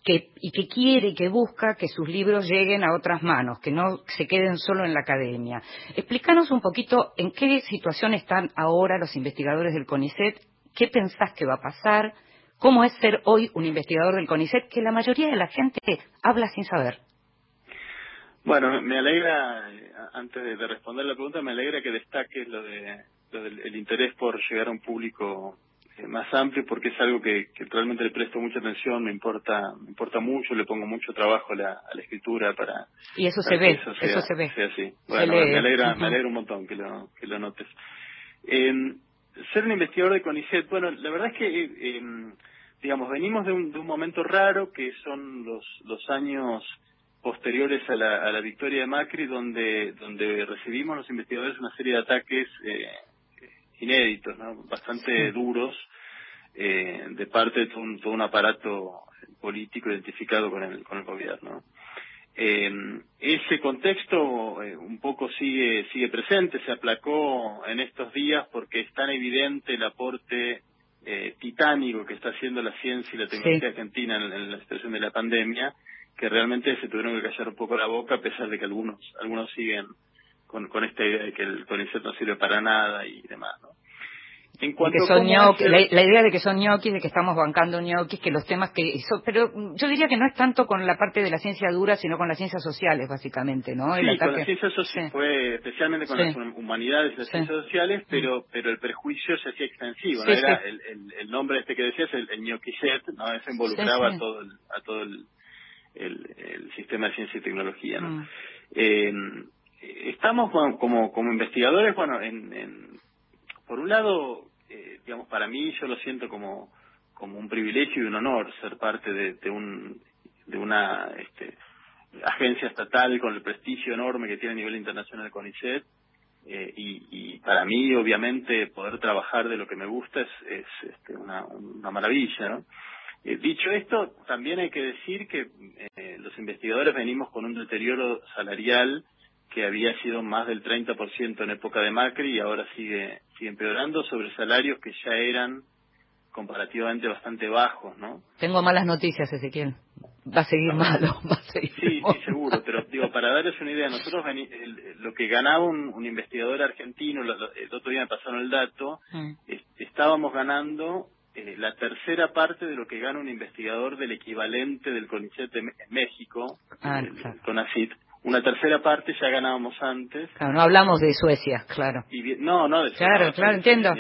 y que quiere que busca que sus libros lleguen a otras manos, que no se queden solo en la academia. Explícanos un poquito en qué situación están ahora los investigadores del CONICET, qué pensás que va a pasar, cómo es ser hoy un investigador del CONICET, que la mayoría de la gente habla sin saber. Bueno, me alegra, antes de responder la pregunta, me alegra que destaques lo, de, del interés por llegar a un público eh, más amplio porque es algo que, realmente le presto mucha atención, me importa me importa mucho, le pongo mucho trabajo a la, escritura para y eso se ve, eso, se ve, así. Bueno, me alegra, me alegra un montón que lo que lo notes. Eh, ser un investigador de CONICET, bueno, la verdad es que eh, em, digamos venimos de un, de un momento raro que son los los años posteriores a la, a la victoria de Macri, donde, donde recibimos los investigadores una serie de ataques eh, inéditos, bastante duros, eh, de parte de todo un, todo un, aparato político identificado con el, con el gobierno. Eh, ese contexto eh, un poco sigue, sigue presente, se aplacó en estos días porque es tan evidente el aporte eh, titánico que está haciendo la ciencia y la tecnología argentina en, la situación de la pandemia, que realmente se tuvieron que callar un poco la boca a pesar de que algunos algunos siguen con, con esta idea de que el CONICET no sirve para nada y demás, ¿no? En cuanto que son ñoquis, la, idea de que son ñoquis, de que estamos bancando ñoquis, que los temas que... pero yo diría que no es tanto con la parte de la ciencia dura, sino con las ciencias sociales, básicamente, ¿no? Sí, con las ciencias sociales, fue especialmente con las humanidades y las ciencias sociales, pero pero el prejuicio se hacía extensivo, ¿no? Era el, el, nombre este que decías, el, el ñoquiset, ¿no? Eso involucraba a todo el, a todo el, el, sistema de ciencia y tecnología, ¿no? Mm. Eh, estamos como, como investigadores, bueno, en, en por un lado, eh, digamos, para mí yo lo siento como, como un privilegio y un honor ser parte de, de, un, de una este, agencia estatal con el prestigio enorme que tiene a nivel internacional CONICET. Eh, y, y, para mí, obviamente, poder trabajar de lo que me gusta es, es este, una, una maravilla, ¿no? Eh, dicho esto, también hay que decir que eh, los investigadores venimos con un deterioro salarial que había sido más del 30% en época de Macri y ahora sigue, sigue empeorando sobre salarios que ya eran comparativamente bastante bajos, ¿no? Tengo malas noticias, Ezequiel. Va a seguir malo, va a seguir Sí, sí, seguro, pero digo, para darles una idea, nosotros lo que ganaba un, investigador argentino, el otro día me pasaron el dato, mm. estábamos ganando eh, la tercera parte de lo que gana un investigador del equivalente del CONICET en México, ah, el, CONACIT, una tercera parte ya ganábamos antes. Claro, no hablamos de Suecia, claro. Y, no, no, de Suecia. Claro, claro, entiendo.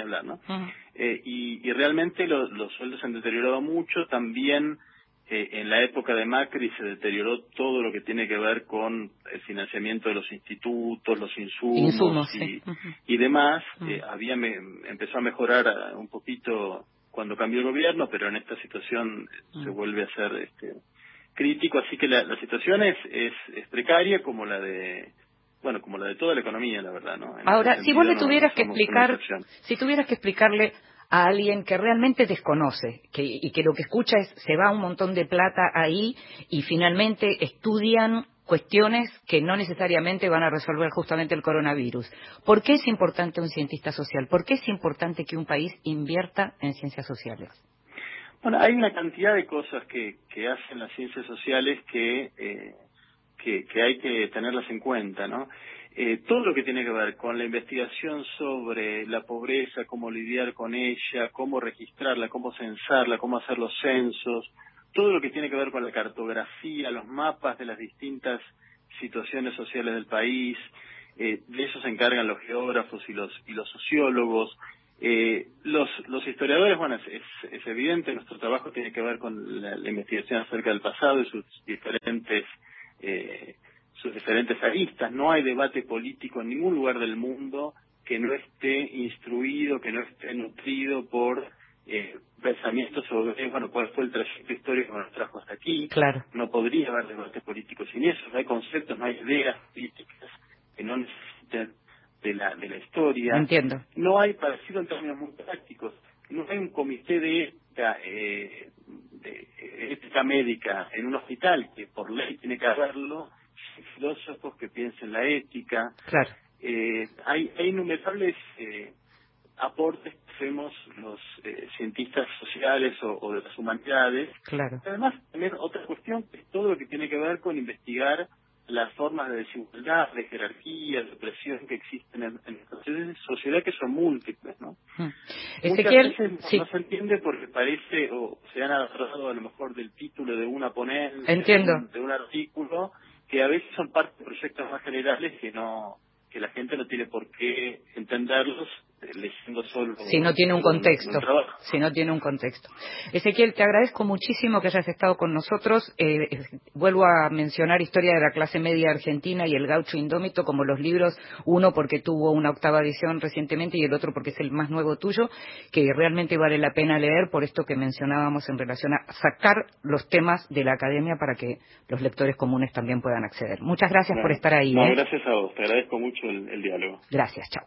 Eh, y, realmente los sueldos se han deteriorado mucho. También eh, en la época de Macri se deterioró todo lo que tiene que ver con el financiamiento de los institutos, los insumos, y, demás. Eh, había empezó a mejorar un poquito cuando cambió el gobierno, pero en esta situación se vuelve a ser este, crítico, así que la, situación es, es, precaria como la de bueno, como la de toda la economía, la verdad, ¿no? Ahora, si vos le tuvieras que explicar, si tuvieras que explicarle a alguien que realmente desconoce que, y que lo que escucha es se va un montón de plata ahí y finalmente estudian cuestiones que no necesariamente van a resolver justamente el coronavirus. ¿Por qué es importante un cientista social? ¿Por qué es importante que un país invierta en ciencias sociales? Bueno, hay una cantidad de cosas que, que hacen las ciencias sociales que, eh, hay que tenerlas en cuenta, ¿no? Eh, todo lo que tiene que ver con la investigación sobre la pobreza, cómo lidiar con ella, cómo registrarla, cómo censarla, cómo hacer los censos, todo lo que tiene que ver con la cartografía, los mapas de las distintas situaciones sociales del país, eh, de eso se encargan los geógrafos y los, y los sociólogos, eh, los, historiadores, bueno, es, es, evidente, nuestro trabajo tiene que ver con la, investigación acerca del pasado y sus diferentes eh, sus diferentes aristas. No hay debate político en ningún lugar del mundo que no esté instruido, que no esté nutrido por eh, pensamientos sobre, bueno, cuál fue el trayecto histórico que nos trajo hasta aquí. Claro. No podría haber debate político sin eso. No hay conceptos, no hay ideas políticas que no necesiten de la, de la historia. Entiendo. No hay, parecido en términos muy prácticos, no hay un comité de ética, eh, de ética médica en un hospital que por ley tiene que haberlo, filósofos que piensen la ética. Claro. Eh, hay, hay innumerables eh, aportes hacemos los eh, cientistas sociales o, o, de las humanidades. Claro. Además, también otra cuestión que es todo lo que tiene que ver con investigar las formas de desigualdad, de jerarquía, de opresión que existen en, en sociedad que son múltiples, ¿no? Hmm. Muchas veces no se entiende porque parece o se han agarrado a lo mejor del título de una ponencia, De, un, artículo, que a veces son parte de proyectos más generales que no que la gente no tiene por qué entenderlos leyendo solo. Si no tiene un contexto. si no tiene un contexto. Ezequiel, te agradezco muchísimo que hayas estado con nosotros. Eh, vuelvo a mencionar Historia de la clase media argentina y El gaucho indómito como los libros, uno porque tuvo una octava edición recientemente y el otro porque es el más nuevo tuyo, que realmente vale la pena leer por esto que mencionábamos en relación a sacar los temas de la academia para que los lectores comunes también puedan acceder. Muchas gracias por estar ahí. ¿eh? Gracias a vos, te agradezco mucho el diálogo. Gracias, chao.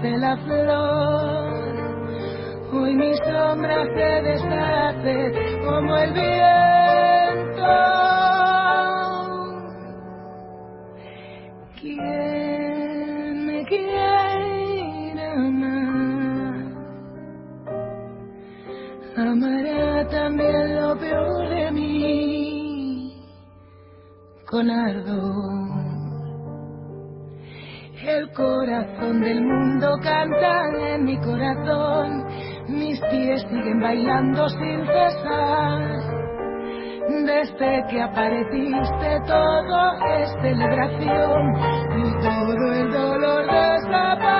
Nace la flor Hoy mi sombra se deshace como el viento. Quien me quiera amar, amará también lo peor de mí con ardor. El corazón del mundo canta en mi corazón mis pies siguen bailando sin cesar. Desde que apareciste todo es celebración y todo el dolor desapareció.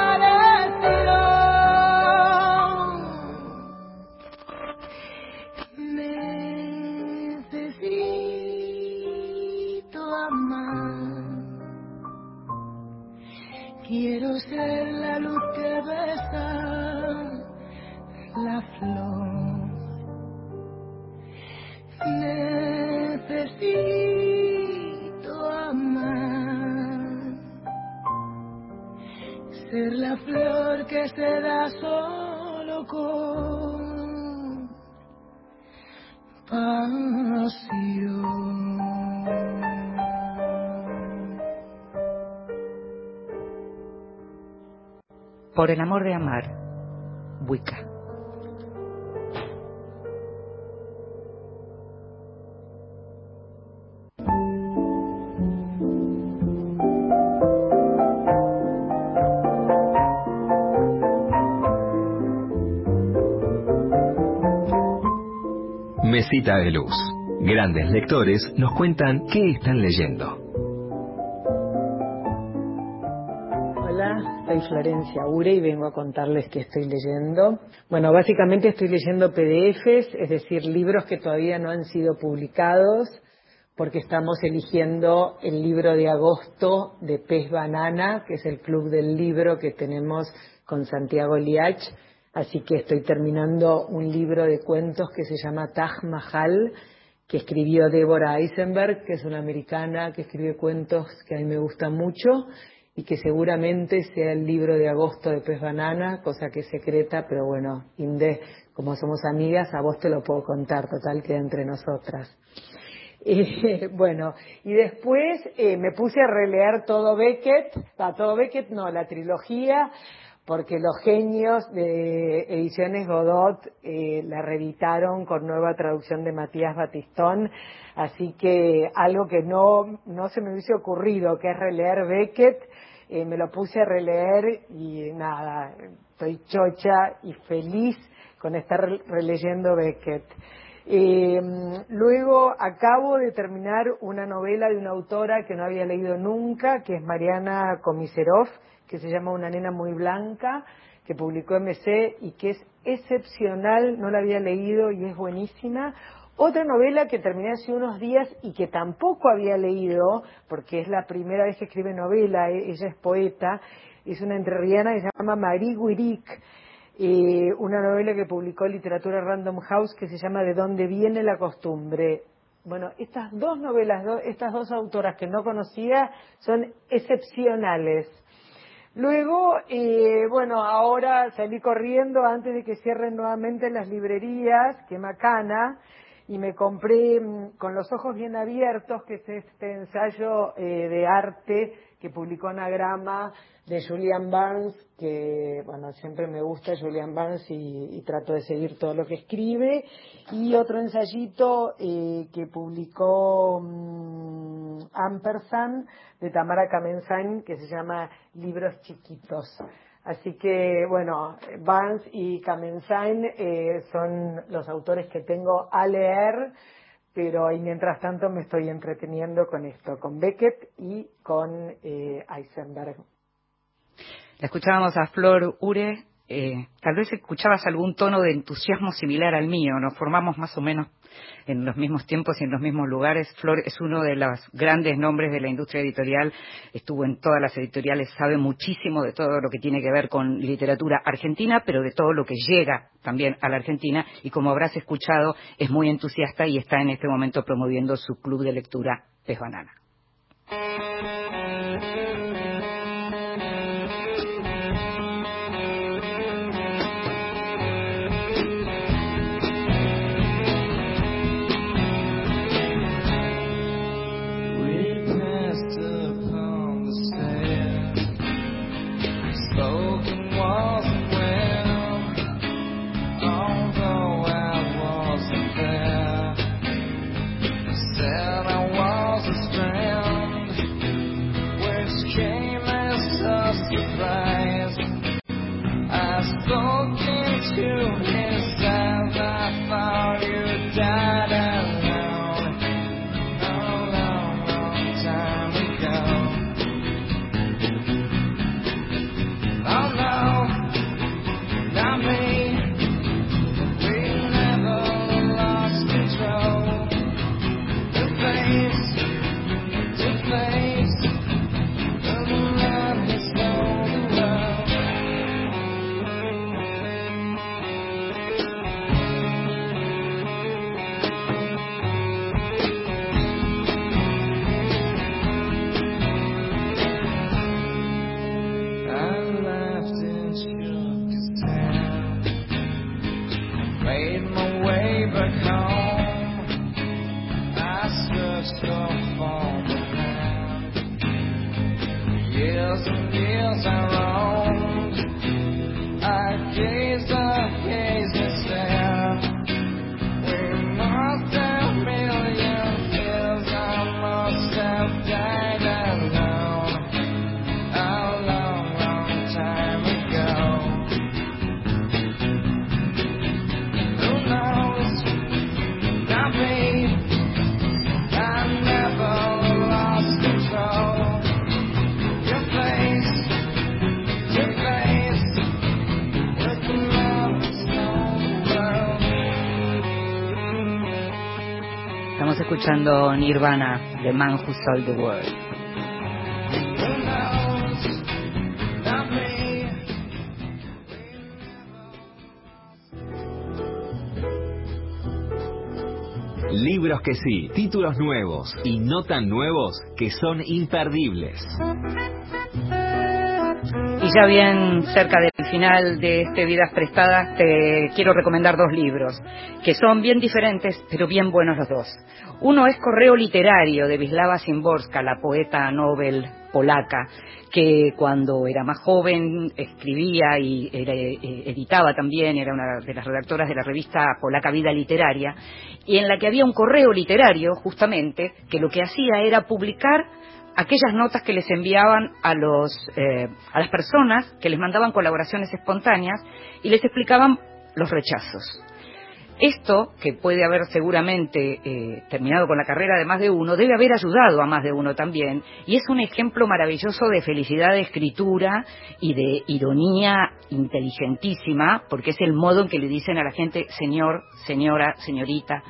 Por el amor de amar, Wicca. Mesita de Luz. Grandes lectores nos cuentan qué están leyendo. Hola, soy Florencia Ure y vengo a contarles qué estoy leyendo. Bueno, básicamente estoy leyendo PDFs, es decir, libros que todavía no han sido publicados, porque estamos eligiendo el libro de agosto de Pez Banana, que es el club del libro que tenemos con Santiago Liach Así que estoy terminando un libro de cuentos que se llama Taj Mahal, que escribió Deborah Eisenberg, que es una americana que escribe cuentos que a mí me gustan mucho y que seguramente sea el libro de agosto de Pez Banana, cosa que es secreta, pero bueno, Inde, como somos amigas, a vos te lo puedo contar, total, que entre nosotras. Eh, bueno, y después eh, me puse a releer todo Beckett, a todo Beckett, no, la trilogía, porque los genios de Ediciones Godot eh, la reeditaron con nueva traducción de Matías Batistón, así que algo que no, no se me hubiese ocurrido, que es releer Beckett, eh, me lo puse a releer y nada, estoy chocha y feliz con estar releyendo Beckett. Eh, luego acabo de terminar una novela de una autora que no había leído nunca, que es Mariana Komiserov, que se llama Una nena muy blanca, que publicó MC y que es excepcional, no la había leído y es buenísima. Otra novela que terminé hace unos días y que tampoco había leído, porque es la primera vez que escribe novela, e-, ella es poeta, es una entrerriana que se llama Marie Guiric, eh, una novela que publicó Literatura Random House que se llama De dónde viene la costumbre. Bueno, estas dos novelas, estas dos autoras que no conocía son excepcionales. Luego, eh, bueno, ahora salí corriendo antes de que cierren nuevamente las librerías, que macana, y me compré mm, con los ojos bien abiertos, que es este ensayo eh, de arte que publicó Anagrama de Julian Barnes, que bueno, siempre me gusta Julian Barnes y, trato de seguir todo lo que escribe, y otro ensayito eh, que publicó um, Ampersand de Tamara Kamensain, que se llama Libros Chiquitos. Así que, bueno, Barnes y Kamensain eh, son los autores que tengo a leer, pero y mientras tanto me estoy entreteniendo con esto, con Beckett y con eh, Eisenberg. La escuchábamos a Flor Ure eh, tal vez escuchabas algún tono de entusiasmo similar al mío. Nos formamos más o menos en los mismos tiempos y en los mismos lugares. Flor es uno de los grandes nombres de la industria editorial, estuvo en todas las editoriales, sabe muchísimo de todo lo que tiene que ver con literatura argentina, pero de todo lo que llega también a la Argentina y como habrás escuchado es muy entusiasta y está en este momento promoviendo su club de lectura Pez Banana. Escuchando Nirvana, The Man Who Sold the World. Libros que sí, títulos nuevos y no tan nuevos que son imperdibles. Y ya bien cerca del final de este Vidas Prestadas, te quiero recomendar dos libros, que son bien diferentes, pero bien buenos los dos. Uno es Correo Literario de Wisława Szymborska, la poeta Nobel polaca, que cuando era más joven escribía y eh, editaba también, era una de las redactoras de la revista polaca Vida Literaria, y en la que había un correo literario, justamente, que lo que hacía era publicar aquellas notas que les enviaban a, los, eh, a las personas que les mandaban colaboraciones espontáneas y les explicaban los rechazos. Esto, que puede haber seguramente eh, terminado con la carrera de más de uno, debe haber ayudado a más de uno también, y es un ejemplo maravilloso de felicidad de escritura y de ironía inteligentísima, porque es el modo en que le dicen a la gente, señor, señora, señorita,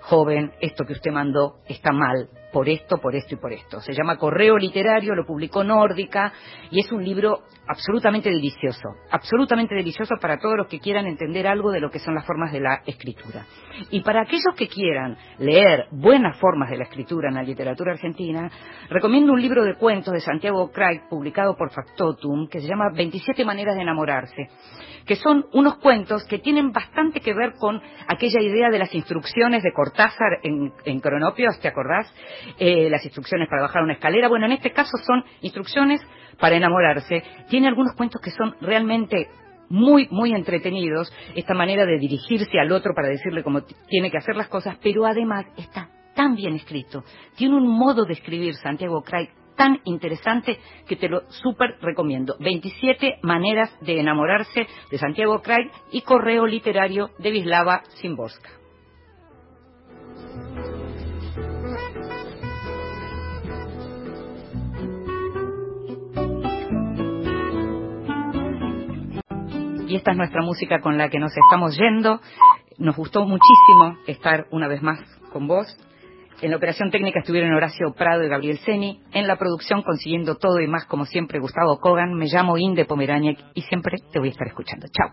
joven, esto que usted mandó está mal, por esto, por esto y por esto. Se llama Correo Literario, lo publicó Nórdica y es un libro absolutamente delicioso, absolutamente delicioso para todos los que quieran entender algo de lo que son las formas de la escritura. Y para aquellos que quieran leer buenas formas de la escritura en la literatura argentina, recomiendo un libro de cuentos de Santiago Craig publicado por Factotum que se llama 27 maneras de enamorarse que son unos cuentos que tienen bastante que ver con aquella idea de las instrucciones de Cortázar en, en Cronopios, ¿te acordás? Eh, las instrucciones para bajar una escalera. Bueno, en este caso son instrucciones para enamorarse. Tiene algunos cuentos que son realmente muy, muy entretenidos, esta manera de dirigirse al otro para decirle cómo tiene que hacer las cosas, pero además está tan bien escrito. Tiene un modo de escribir Santiago Craig tan interesante que te lo súper recomiendo. 27 maneras de enamorarse de Santiago Craig y correo literario de Vislava Simborska. y esta es nuestra música con la que nos estamos yendo. Nos gustó muchísimo estar una vez más con vos. En la operación técnica estuvieron Horacio Prado y Gabriel Seni. En la producción, consiguiendo todo y más, como siempre, Gustavo Kogan. Me llamo Inde Pomeraniec y siempre te voy a estar escuchando. Chao.